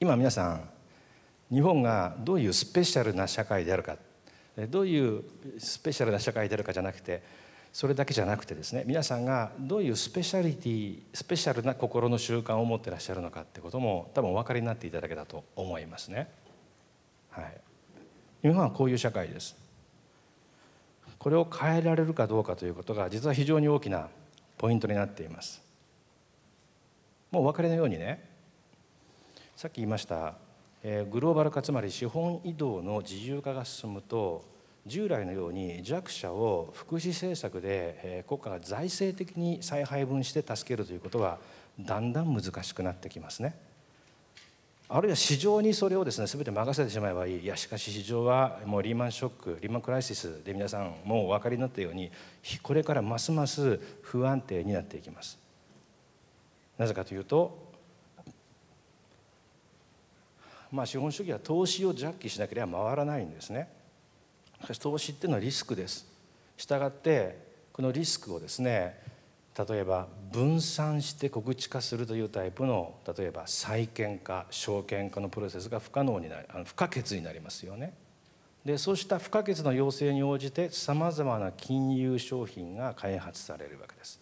今皆さん日本がどういうスペシャルな社会であるかどういうスペシャルな社会であるかじゃなくてそれだけじゃなくてですね皆さんがどういうスペシャリティスペシャルな心の習慣を持ってらっしゃるのかってことも多分お分かりになっていただけたと思いますね。はい、日本はこういう社会です。これを変えられるかどうかということが実は非常に大きなポイントになっています。もうお分かりのようにねさっき言いました、えー、グローバル化つまり資本移動の自由化が進むと従来のように弱者を福祉政策で国家が財政的に再配分して助けるということはだんだん難しくなってきますね。あるいは市場にそれをですね全て任せてしまえばいいいやしかし市場はもうリーマンショックリーマンクライシスで皆さんもうお分かりになったようにこれからますます不安定になっていきます。なぜかというとまあ資本主義は投資をジャッキしなければ回らないんですね。しかし投資っていうのはリスクですしたがってこのリスクをですね例えば分散して告知化するというタイプの例えば債券化証券化のプロセスが不可能になり不可欠になりますよね。でそうした不可欠の要請に応じてさまざまな金融商品が開発されるわけです。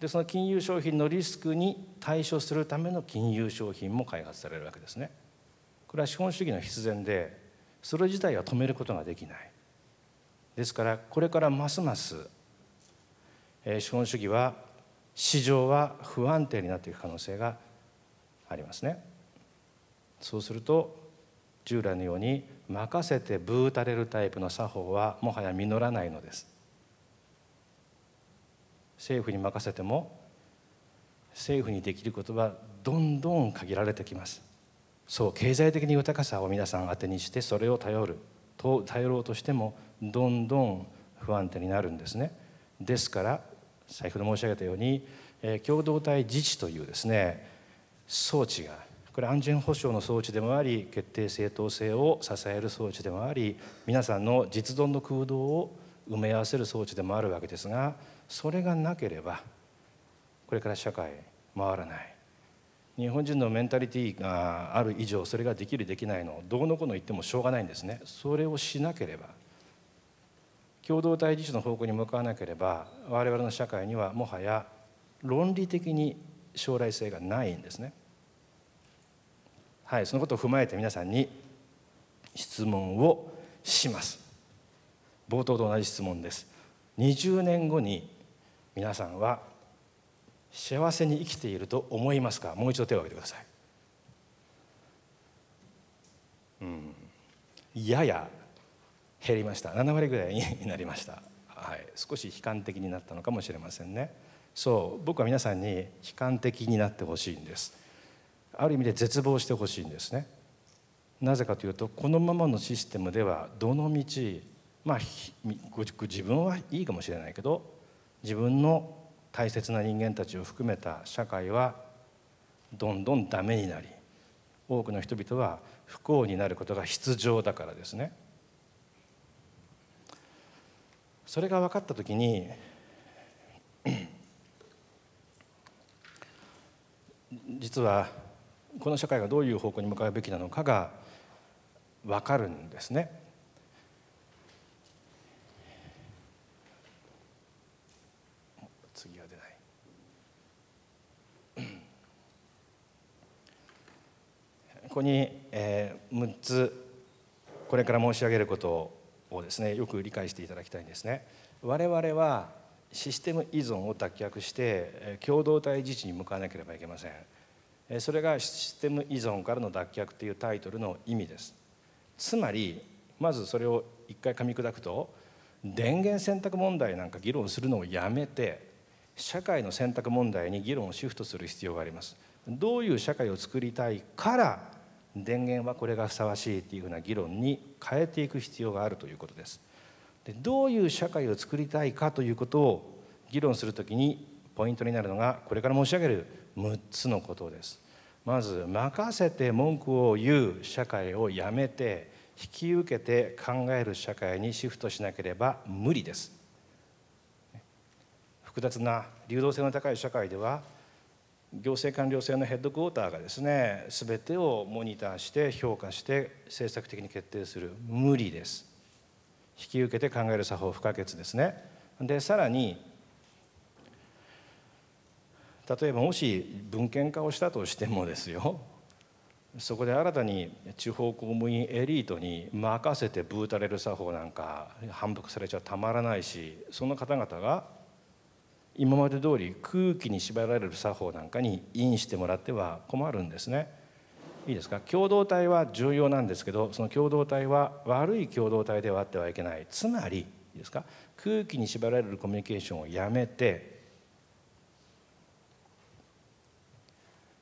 でその金融商品のリスクに対処するための金融商品も開発されるわけですね。これは資本主義の必然でそれ自体は止めることができない。ですからこれからますます資本主義は市場は不安定になっていく可能性がありますね。そうすると従来のように任せてブーたれるタイプの作法はもはや実らないのです。政府に任せても政府にできることはどんどん限られてきます。そう経済的に豊かさを皆さん当てにしてそれを頼ると頼ろうとしてもどんどん不安定になるんですね。ですから先ほど申し上げたように、え共同体自治というですね装置がこれ安全保障の装置でもあり決定正当性を支える装置でもあり皆さんの実存の空洞を埋め合わせる装置でもあるわけですがそれがなければこれから社会回らない。日本人のメンタリティーがある以上それができるできないのどうのこの言ってもしょうがないんですね。それをしなければ共同体自治の方向に向かわなければ我々の社会にはもはや論理的に将来性がないんですね。はいそのことを踏まえて皆さんに質問をします。冒頭と同じ質問です。20年後に皆さんは幸せに生きていると思いますか？もう一度手を挙げてください。うん。やや減りました。7割ぐらいになりました、はい、少し悲観的になったのかもしれませんね。そう。僕は皆さんに悲観的になってほしいんです。ある意味で絶望してほしいんですね。なぜかというとこのままのシステムではどのみちまあ自分はいいかもしれないけど自分の大切な人間たちを含めた社会はどんどんダメになり多くの人々は不幸になることが必要だからですね。それが分かった時に 実はこの社会がどういう方向に向かうべきなのかが分かるんですね。ここに、えー、6つこれから申し上げることをですねよく理解していただきたいんですね。我々はシステム依存を脱却して共同体自治に向かわなければいけません。それがシステム依存からの脱却というタイトルの意味です。つまりまずそれを一回噛み砕くと電源選択問題なんか議論するのをやめて社会の選択問題に議論をシフトする必要があります。どういう社会を作りたいから電源はこれがふさわしいっていうふうな議論に変えていく必要があるということです。でどういう社会を作りたいかということを議論するときにポイントになるのがこれから申し上げる6つのことです。まず任せて文句を言う社会をやめて引き受けて考える社会にシフトしなければ無理です。複雑な流動性の高い社会では行政官僚制のヘッドクォーターがですね全てをモニターして評価して政策的に決定する無理です。引き受けて考える作法不可欠ですね。でさらに例えばもし文献化をしたとしてもですよそこで新たに地方公務員エリートに任せてブータれる作法なんか反復されちゃたまらないしその方々が今まで通り空気に縛られる作法なんかにインしてもらっては困るんですね。いいですか？共同体は重要なんですけどその共同体は悪い共同体ではあってはいけない。つまりいいですか？空気に縛られるコミュニケーションをやめて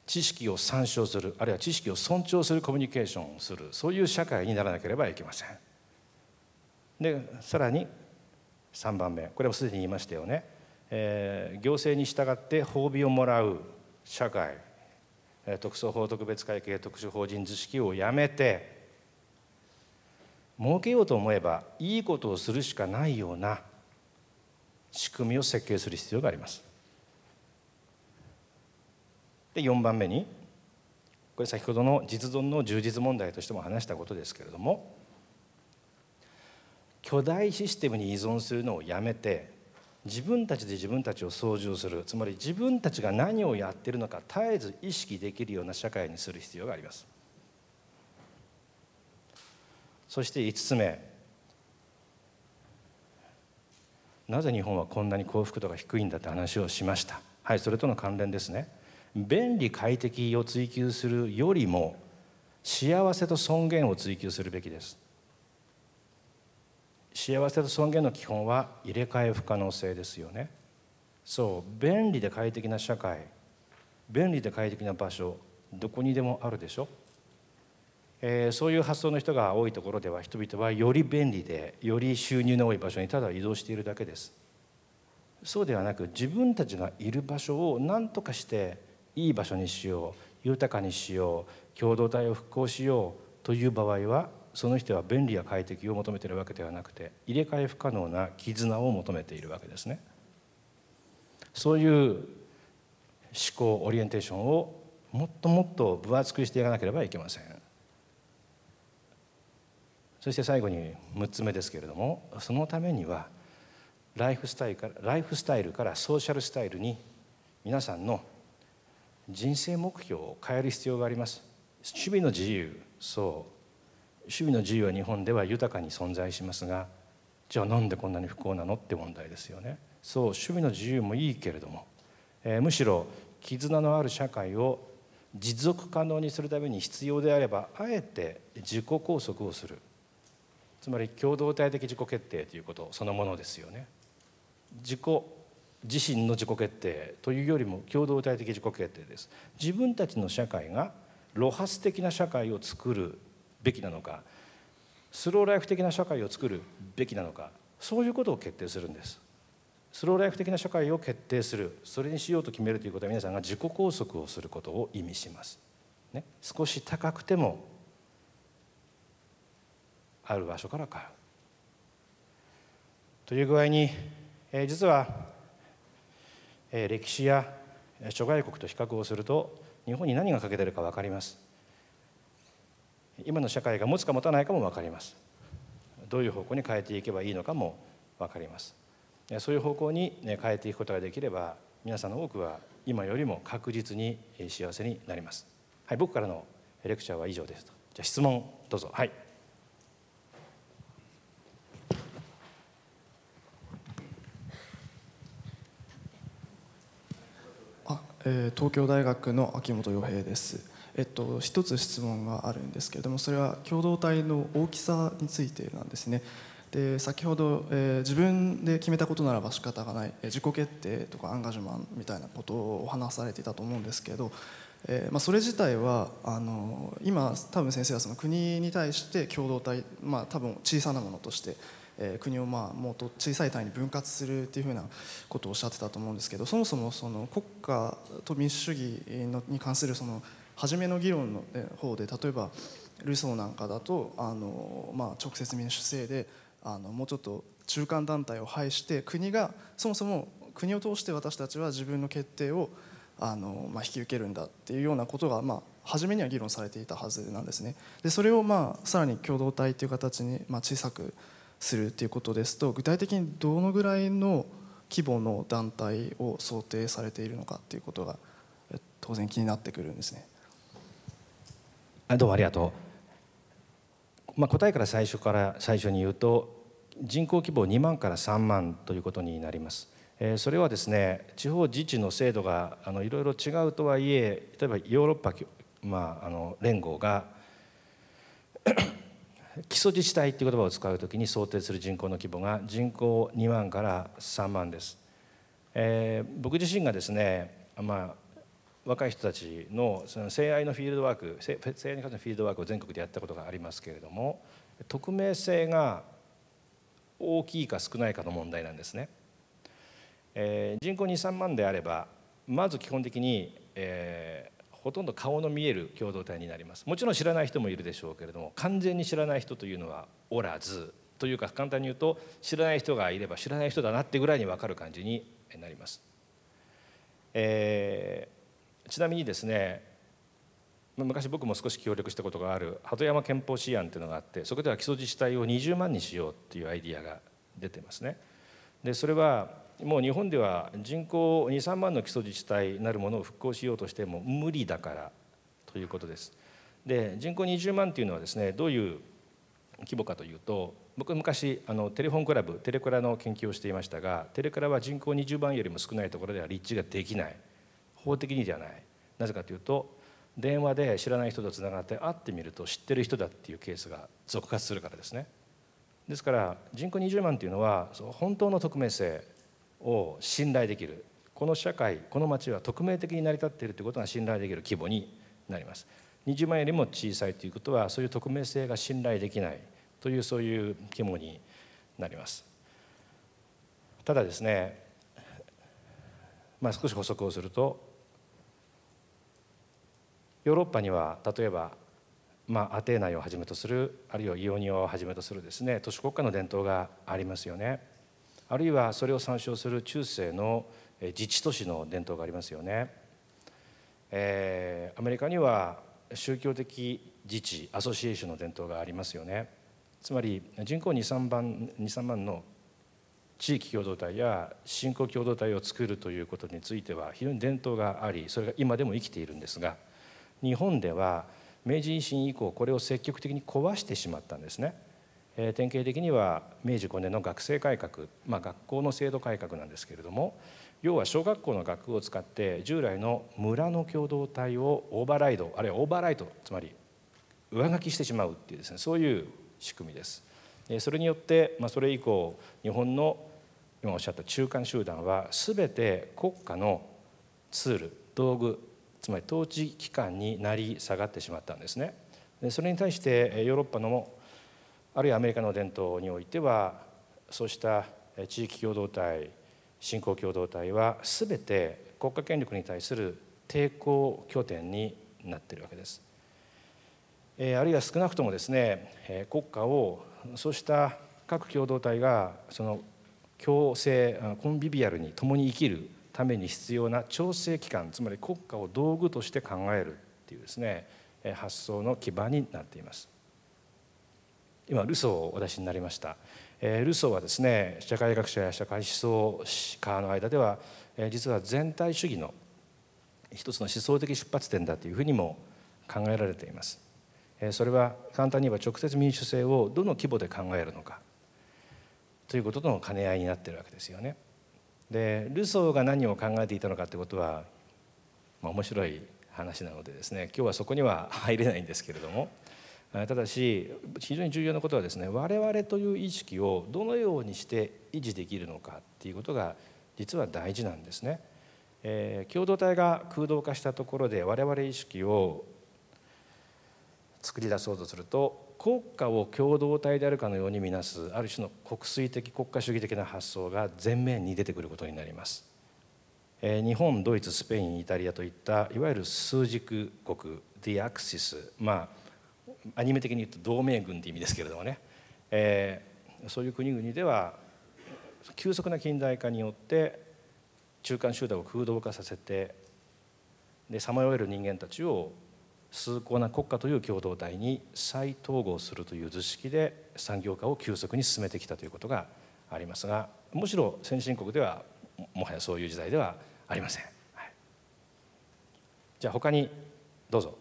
知識を参照するあるいは知識を尊重するコミュニケーションをする。そういう社会にならなければいけません。でさらに3番目。これもすでに言いましたよね、えー、行政に従って褒美をもらう社会特措法特別会計特殊法人図式をやめて儲けようと思えばいいことをするしかないような仕組みを設計する必要があります。で4番目にこれ先ほどの実存の充実問題としても話したことですけれども巨大システムに依存するのをやめて自分たちで自分たちを操縦する。つまり自分たちが何をやっているのか絶えず意識できるような社会にする必要があります。そして5つ目。なぜ日本はこんなに幸福度が低いんだって話をしました。はいそれとの関連ですね。便利快適を追求するよりも幸せと尊厳を追求するべきです。幸せと尊厳の基本は入れ替え不可能性ですよね。そう便利で快適な社会便利で快適な場所どこにでもあるでしょ、えー、そういう発想の人が多いところでは人々はより便利でより収入の多い場所にただ移動しているだけです。そうではなく自分たちがいる場所を何とかしていい場所にしよう豊かにしよう共同体を復興しようという場合はその人は便利や快適を求めているわけではなくて入れ替え不可能な絆を求めているわけですね。そういう思考オリエンテーションをもっともっと分厚くしていかなければいけません。そして最後に6つ目ですけれどもそのためにはライフスタイルからライフスタイルからソーシャルスタイルに皆さんの人生目標を変える必要があります趣味の自由そう趣味の自由は日本では豊かに存在しますがじゃあなんでこんなに不幸なのって問題ですよね。そう趣味の自由もいいけれども、えー、むしろ絆のある社会を持続可能にするために必要であればあえて自己拘束をする。つまり共同体的自己決定ということそのものですよね。自己自身の自己決定というよりも共同体的自己決定です。自分たちの社会が露発的な社会を作る。べきなのかスローライフ的な社会を作るべきなのかそういうことを決定するんです。スローライフ的な社会を決定する。それにしようと決めるということは皆さんが自己拘束をすることを意味します、ね、少し高くてもある場所から買うという具合に、えー、実はえ歴史や諸外国と比較をすると日本に何が欠けてるか分かります。今の社会が持つか持たないかも分かります。どういう方向に変えていけばいいのかも分かります。そういう方向に変えていくことができれば皆さんの多くは今よりも確実に幸せになります。はい僕からのレクチャーは以上ですじゃあ質問どうぞ。はい。あえー、東京大学の秋元洋平です。えっと、一つ質問があるんですけれどもそれは共同体の大きさについてなんですね。で先ほど、えー、自分で決めたことならば仕方がない、えー、自己決定とかアンガジュマンみたいなことをお話されていたと思うんですけど、えーまあ、それ自体はあの今多分先生はその国に対して共同体、まあ、多分小さなものとしてえ、国をまあもっと小さい単位に分割するっていうふうなことをおっしゃってたと思うんですけどそもそもその国家と民主主義のに関するその初めの議論の方で例えばルソーなんかだとあの、まあ、直接民主制であのもうちょっと中間団体を排して国がそもそも国を通して私たちは自分の決定をあの、まあ、引き受けるんだっていうようなことが、まあ、初めには議論されていたはずなんですね。でそれをまあさらに共同体という形にまあ小さくするということですと具体的にどのぐらいの規模の団体を想定されているのかということが当然気になってくるんですね。あどうもありがとう。まあ、答えから最初から最初に言うと人口規模2万から3万ということになります。それはですね地方自治の制度があのいろいろ違うとはいえ例えばヨーロッパ、まあ、あの連合が 基礎自治体っていう言葉を使うときに想定する人口の規模が人口2万から3万です。えー、僕自身がですね、まあ、若い人たちのその性愛のフィールドワーク性愛に関するフィールドワークを全国でやったことがありますけれども匿名性が大きいか少ないかの問題なんですね。えー、人口23万であればまず基本的に、えー、ほとんど顔の見える共同体になりますもちろん知らない人もいるでしょうけれども完全に知らない人というのはおらずというか簡単に言うと知らない人がいれば知らない人だなってぐらいに分かる感じになります、えー、ちなみにですね昔僕も少し協力したことがある鳩山憲法試案というのがあってそこでは基礎自治体を20万にしようっていうアイディアが出てますねでそれはもう日本では人口23万の基礎自治体なるものを復興しようとしても無理だからということです。で人口20万というのはですねどういう規模かというと僕昔あのテレフォンクラブテレクラの研究をしていましたがテレクラは人口20万よりも少ないところでは立地ができない法的にじゃない。なぜかというと電話で知らない人とつながって会ってみると知ってる人だっていうケースが続発するからですね。ですから人口20万というのは本当の匿名性を信頼できる。この社会この町は匿名的に成り立っているということが信頼できる規模になります。20万よりも小さいということはそういう匿名性が信頼できない。というそういう規模になります。ただですねまあ少し補足をするとヨーロッパには例えばまあ、アテーナをはじめとするあるいはイオニアをはじめとするですね都市国家の伝統がありますよね。あるいはそれを参照する中世の自治都市の伝統がありますよね。えー、アメリカには宗教的自治アソシエーションの伝統がありますよね。つまり人口23万 ,23 万の地域共同体や信仰共同体を作るということについては非常に伝統がありそれが今でも生きているんですが日本では明治維新以降これを積極的に壊してしまったんですね。え典型的には明治5年の学生改革、まあ、学校の制度改革なんですけれども要は小学校の学部を使って従来の村の共同体をオーバーライドあるいはオーバーライトつまり上書きしてしまうっていうですねそういう仕組みです。それによって、まあ、それ以降日本の今おっしゃった中間集団は全て国家のツール道具つまり統治機関になり下がってしまったんですね。でそれに対してヨーロッパのあるいはアメリカの伝統においてはそうした地域共同体信仰共同体は全て国家権力に対する抵抗拠点になっているわけです。あるいは少なくともですね国家をそうした各共同体がその共生コンビビアルに共に生きるために必要な調整機関つまり国家を道具として考えるっていうですね発想の基盤になっています。今ルソーをお出しになりました、えー、ルソーはですね社会学者や社会思想家の間では、えー、実は全体主義の一つの思想的出発点だというふうにも考えられています、えー、それは簡単に言えば直接民主制をどの規模で考えるのかということとの兼ね合いになっているわけですよね。でルソーが何を考えていたのかということは、まあ、面白い話なのでですね今日はそこには入れないんですけれどもただし非常に重要なことはですね我々という意識をどのようにして維持できるのかっていうことが実は大事なんですね。えー、共同体が空洞化したところで我々意識を作り出そうとすると国家を共同体であるかのように見なすある種の国粋的国家主義的な発想が前面に出てくることになります。え、日本ドイツスペインイタリアといったいわゆる数軸国 The Axis まあアニメ的に言うと同盟軍って意味ですけれどもね、えー、そういう国々では急速な近代化によって中間集団を空洞化させてでさまよえる人間たちを崇高な国家という共同体に再統合するという図式で産業化を急速に進めてきたということがありますがむしろ先進国ではもはやそういう時代ではありません、はい、じゃあ他にどうぞ。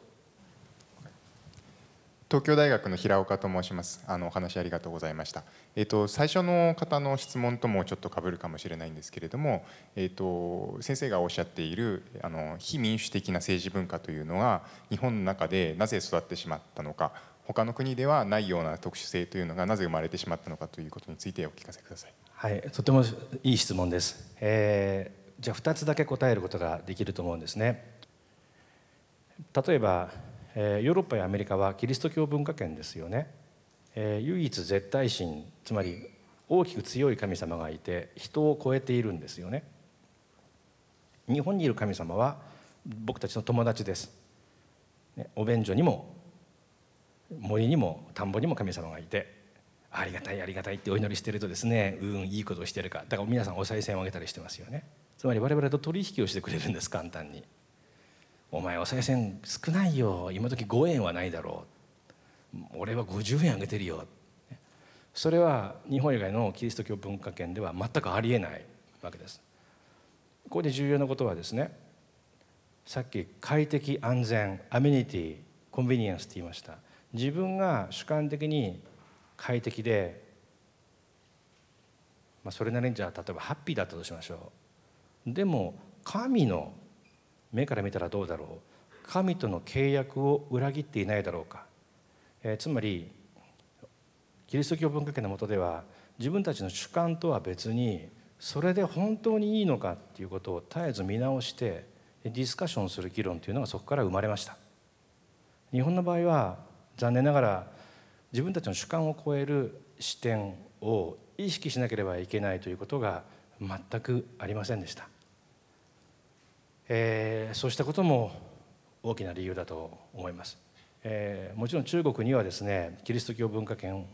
東京大学の平岡と申します。あのお話ありがとうございました。えっ、ー、と最初の方の質問ともちょっと被るかもしれないんですけれども、えっ、ー、と先生がおっしゃっているあの非民主的な政治文化というのは日本の中でなぜ育ってしまったのか、他の国ではないような特殊性というのがなぜ生まれてしまったのかということについてお聞かせください。はい、とてもいい質問です。えー、じゃあ2つだけ答えることができると思うんですね。例えばえヨーロッパやアメリカはキリスト教文化圏ですよね、え唯一絶対神つまり大きく強い神様がいて人を超えているんですよね。日本にいる神様は僕たちの友達です、ね、お便所にも森にも田んぼにも神様がいてありがたいありがたいってお祈りしてるとですねうんいいことをしてるか。だから皆さんお賽銭をあげたりしてますよね。つまり我々と取引をしてくれるんです簡単に。お前お賽銭少ないよ。今時5円はないだろう。俺は50円あげてるよ。それは日本以外のキリスト教文化圏では全くありえないわけです。ここで重要なことはですねさっき快適安全アメニティコンビニエンスって言いました。自分が主観的に快適で、まあ、それなりにじゃあ例えばハッピーだったとしましょう。でも神の目から見たらどうだろう。神との契約を裏切っていないだろうか、えー、つまりキリスト教文化圏のもとでは自分たちの主観とは別にそれで本当にいいのかっていうことを絶えず見直してディスカッションする議論というのがそこから生まれました。日本の場合は残念ながら自分たちの主観を超える視点を意識しなければいけないということが全くありませんでした。えー、そうしたことも大きな理由だと思います、えー、もちろん中国にはですねキリスト教文化圏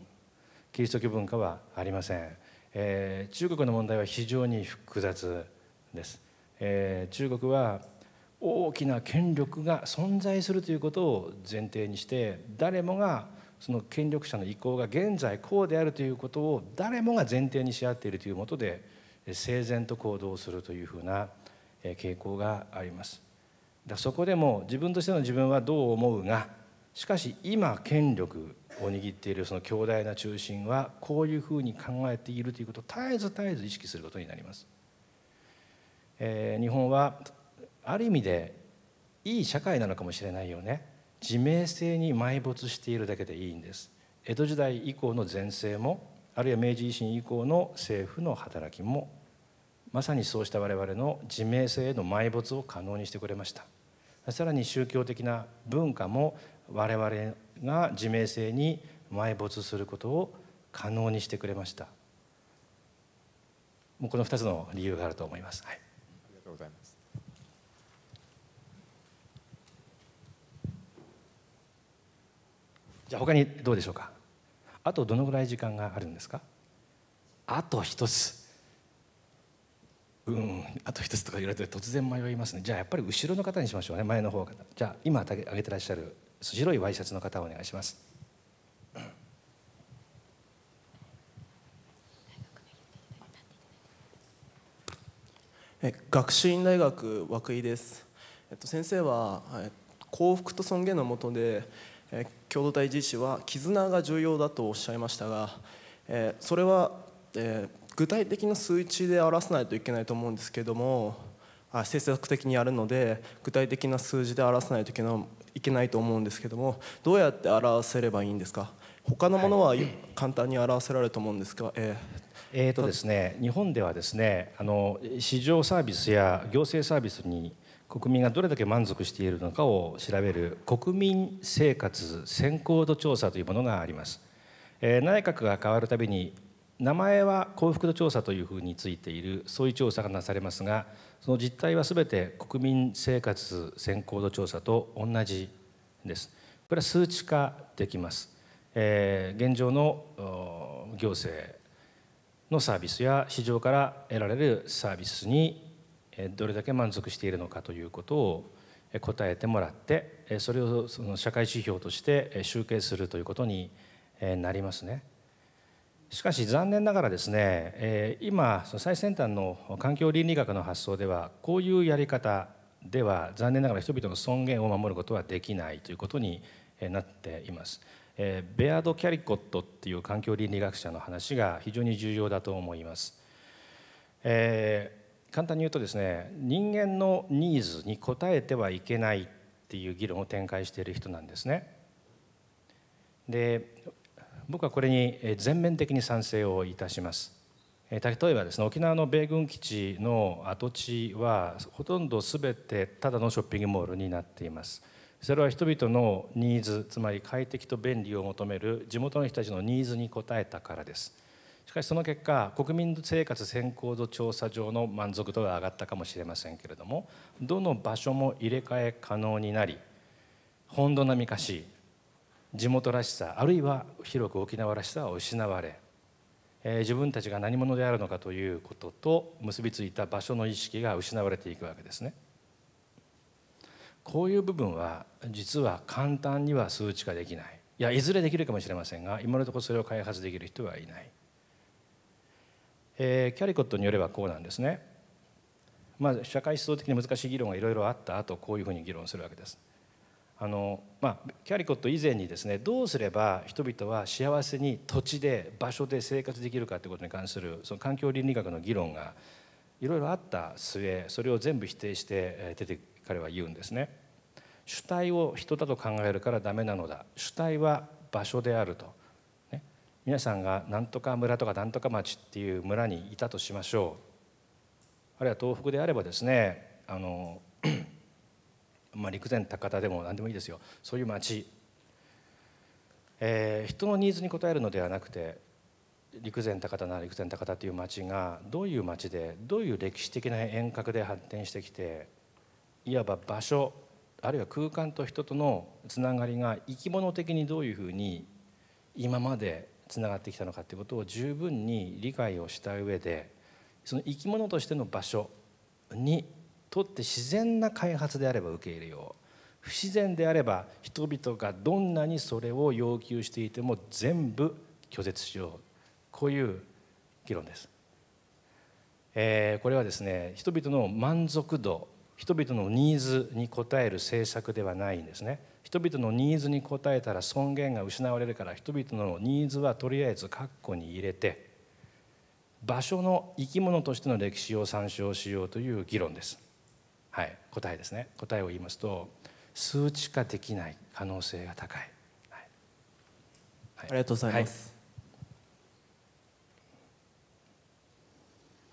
キリスト教文化はありません、えー、中国の問題は非常に複雑です、えー、中国は大きな権力が存在するということを前提にして誰もがその権力者の意向が現在こうであるということを誰もが前提にし合っているというもとで整然と行動するというふうな傾向があります。だそこでも自分としての自分はどう思うがしかし今権力を握っているその強大な中心はこういうふうに考えているということを絶えず絶えず意識することになります、えー、日本はある意味でいい社会なのかもしれないよね。自明性に埋没しているだけでいいんです。江戸時代以降の前世もあるいは明治維新以降の政府の働きもまさにそうした我々の自明性への埋没を可能にしてくれました。さらに宗教的な文化も我々が自明性に埋没することを可能にしてくれました。もうこの2つの理由があると思います、はい、ありがとうございます。じゃあ他にどうでしょうか？あとどのぐらい時間があるんですか？あと一つうんあと一つとか言われて突然迷いますね。じゃあやっぱり後ろの方にしましょうね。前の方じゃあ今挙げてらっしゃる白いワイシャツの方お願いします。え学習院大学涌井です、えっと、先生は、え幸福と尊厳のもとで、え共同体実施は絆が重要だとおっしゃいましたが、えそれは、え具体的な数値で表さないといけないと思うんですけどもあ政策的にやるので具体的な数字で表さないといけないいけないと思うんですけどもどうやって表せればいいんですか？他のものは簡単に表せられると思うんですが、えー、えーとですね、日本ではですねあの市場サービスや行政サービスに国民がどれだけ満足しているのかを調べる国民生活先行度調査というものがあります。えー、内閣が変わるたびに名前は幸福度調査というふうについているそういう調査がなされますがその実態は全て国民生活先行度調査と同じですこれは数値化できます、えー、現状の行政のサービスや市場から得られるサービスにどれだけ満足しているのかということを答えてもらってそれをその社会指標として集計するということになりますね。しかし残念ながらですね今最先端の環境倫理学の発想ではこういうやり方では残念ながら人々の尊厳を守ることはできないということになっています。ベアード・キャリコットっていう環境倫理学者の話が非常に重要だと思います。えー、簡単に言うとですね人間のニーズに応えてはいけないっていう議論を展開している人なんですね。で僕はこれに全面的に賛成をいたします。例えばですね沖縄の米軍基地の跡地はほとんど全てただのショッピングモールになっていますそれは人々のニーズつまり快適と便利を求める地元の人たちのニーズに応えたからですしかしその結果国民生活先行度調査上の満足度が上がったかもしれませんけれどもどの場所も入れ替え可能になり本土並み化し地元らしさあるいは広く沖縄らしさは失われえ自分たちが何者であるのかということと結びついた場所の意識が失われていくわけですね。こういう部分は実は簡単には数値化できない。いやいずれできるかもしれませんが今のところそれを開発できる人はいない、えー、キャリコットによればこうなんですね。まあ社会思想的に難しい議論がいろいろあった後こういうふうに議論するわけです。あのまあ、キャリコット以前にですねどうすれば人々は幸せに土地で場所で生活できるかということに関するその環境倫理学の議論がいろいろあった末それを全部否定して出て彼は言うんですね。主体を人だと考えるからダメなのだ。主体は場所であると、ね、皆さんが何とか村とか何とか町っていう村にいたとしましょう。あるいは東北であればですねあのまあ、陸前高田でも何でもいいですよ。そういう町、えー、人のニーズに応えるのではなくて陸前高田なら陸前高田という町がどういう町でどういう歴史的な遠隔で発展してきていわば場所あるいは空間と人とのつながりが生き物的にどういうふうに今までつながってきたのかということを十分に理解をした上でその生き物としての場所にとって自然な開発であれば受け入れよう。不自然であれば人々がどんなにそれを要求していても全部拒絶しよう。こういう議論です。えー、これはですね人々の満足度人々のニーズに応える政策ではないんですね。人々のニーズに応えたら尊厳が失われるから人々のニーズはとりあえず括弧に入れて場所の生き物としての歴史を参照しようという議論です。はい、答えですね。答えを言いますと数値化できない可能性が高い、はい。はい、ありがとうござい。ます、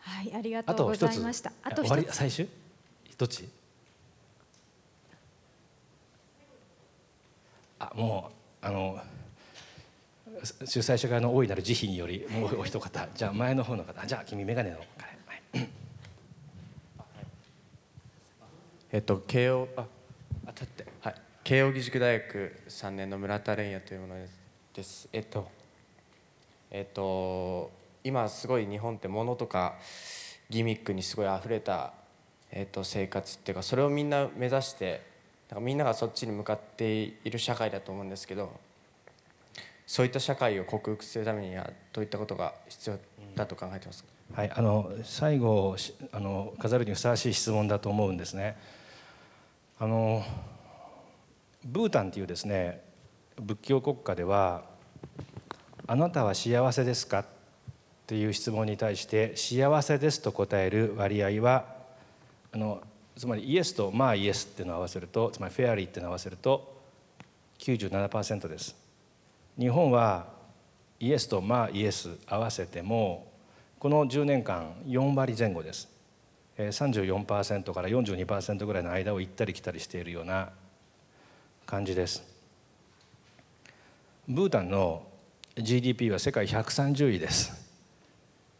はい、ありがとうございました。あと終わり？最終？どっち？あもうあの主催者側の大いなる慈悲によりもうお一方。じゃあ前の方の方。じゃあ君眼鏡の彼えっと、慶応ああ立ってはい。慶應義塾大学3年の村田蓮也というものです。えっとえっと今すごい日本ってものとかギミックにすごい溢れた、えっと、生活っていうかそれをみんな目指してなんかみんながそっちに向かっている社会だと思うんですけどそういった社会を克服するためにはどういったことが必要だと考えてますか、はい、あの最後あの飾るにふさわしい質問だと思うんですね。あのブータンっていうですね仏教国家では「あなたは幸せですか?」っていう質問に対して「幸せです」と答える割合はあのつまりイエスとまあイエスっていうのを合わせるとつまりフェアリーっていうのを合わせると97%です。日本はイエスとまあイエス合わせてもこの10年間4割前後です。34%から42%ぐらいの間を行ったり来たりしているような感じです。ブータンの GDP は世界130位です。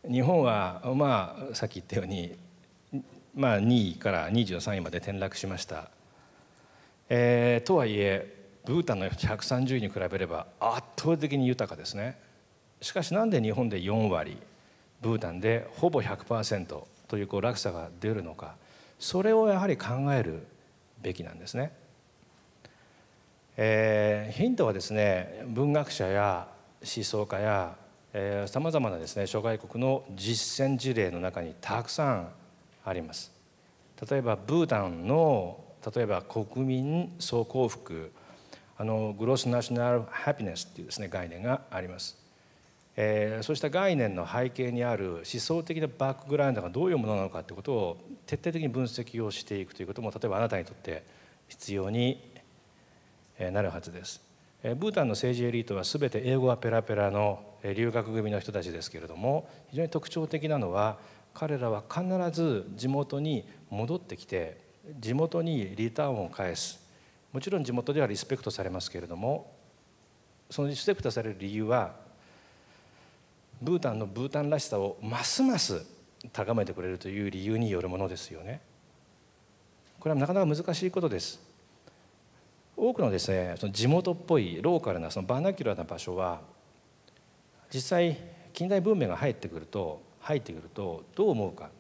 日本はまあさっき言ったようにまあ2位から23位まで転落しました、えー、とはいえブータンの130位に比べれば圧倒的に豊かですね。しかしなんで日本で4割ブータンでほぼ100%というこう落差が出るのかそれをやはり考えるべきなんですね。えー、ヒントはですね文学者や思想家やさまざまなですね諸外国の実践事例の中にたくさんあります。例えばブータンの例えば国民総幸福あのグロスナショナルハピネスっていうですね概念があります。えー、そうした概念の背景にある思想的なバックグラウンドがどういうものなのかということを徹底的に分析をしていくということも例えばあなたにとって必要になるはずです。ブータンの政治エリートは全て英語がペラペラの留学組の人たちですけれども非常に特徴的なのは彼らは必ず地元に戻ってきて地元にリターンを返すもちろん地元ではリスペクトされますけれどもそのリスペクトされる理由はブータンのブータンらしさをますます高めてくれるという理由によるものですよね。これはなかなか難しいことです。多くのですねその地元っぽいローカルなそのバーナキュラーな場所は実際近代文明が入ってくると入ってくるとどう思うか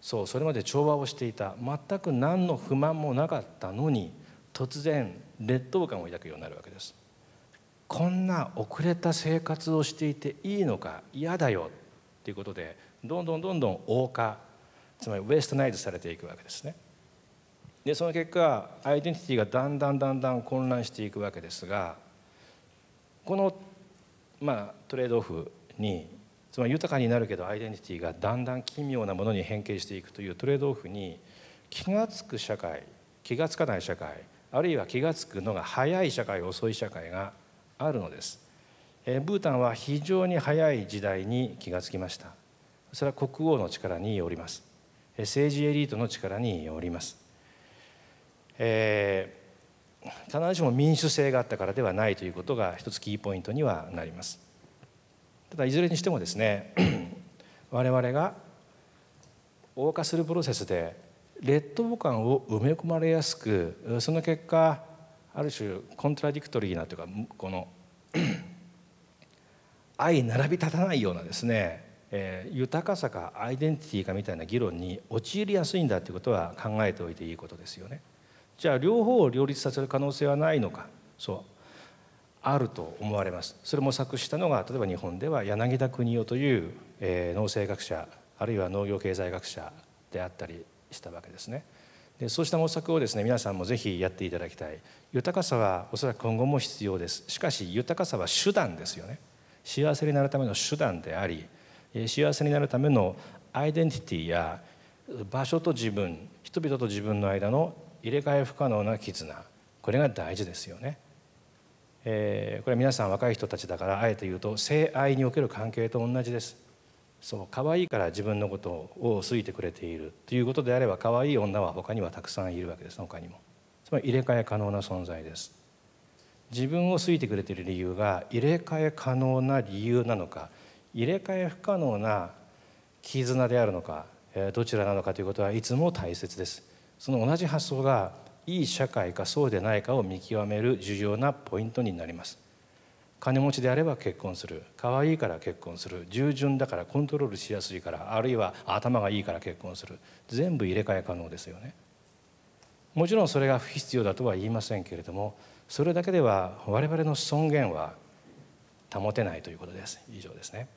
そうそれまで調和をしていた全く何の不満もなかったのに突然劣等感を抱くようになるわけですこんな遅れた生活をしていていいのか嫌だよっていうことでどんどんどんどん欧化つまりウエストナイズされていくわけですね。でその結果アイデンティティがだんだんだんだん混乱していくわけですがこの、まあ、トレードオフにつまり豊かになるけどアイデンティティがだんだん奇妙なものに変形していくというトレードオフに気が付く社会気が付かない社会あるいは気が付くのが早い社会遅い社会があるのです。ブータンは非常に早い時代に気が付きました。それは国王の力によります。政治エリートの力によります。えー、必ずしも民主性があったからではないということが一つキーポイントにはなります。ただいずれにしてもですね 我々が横化するプロセスで劣等感を埋め込まれやすくその結果ある種コントラディクトリーなというかこの 相並び立たないようなですね、えー、豊かさかアイデンティティかみたいな議論に陥りやすいんだということは考えておいていいことですよね。じゃあ両方を両立させる可能性はないのか。そう。あると思われます。それも作したのが例えば日本では柳田国夫という、えー、農政学者あるいは農業経済学者であったりしたわけですね。でそうした模索をですね皆さんもぜひやっていただきたい豊かさはおそらく今後も必要ですしかし豊かさは手段ですよね幸せになるための手段であり幸せになるためのアイデンティティや場所と自分人々と自分の間の入れ替え不可能な絆これが大事ですよね。えー、これは皆さん若い人たちだからあえて言うと性愛における関係と同じです。そう可愛いから自分のことを好いてくれているということであれば可愛い女は他にはたくさんいるわけです他にも。つまり入れ替え可能な存在です。自分を好いてくれている理由が入れ替え可能な理由なのか入れ替え不可能な絆であるのかどちらなのかということはいつも大切です。その同じ発想がいい社会かそうでないかを見極める重要なポイントになります金持ちであれば結婚する。可愛いから結婚する。従順だからコントロールしやすいからあるいは頭がいいから結婚する。全部入れ替え可能ですよね。もちろんそれが不必要だとは言いませんけれどもそれだけでは我々の尊厳は保てないということです。以上ですね。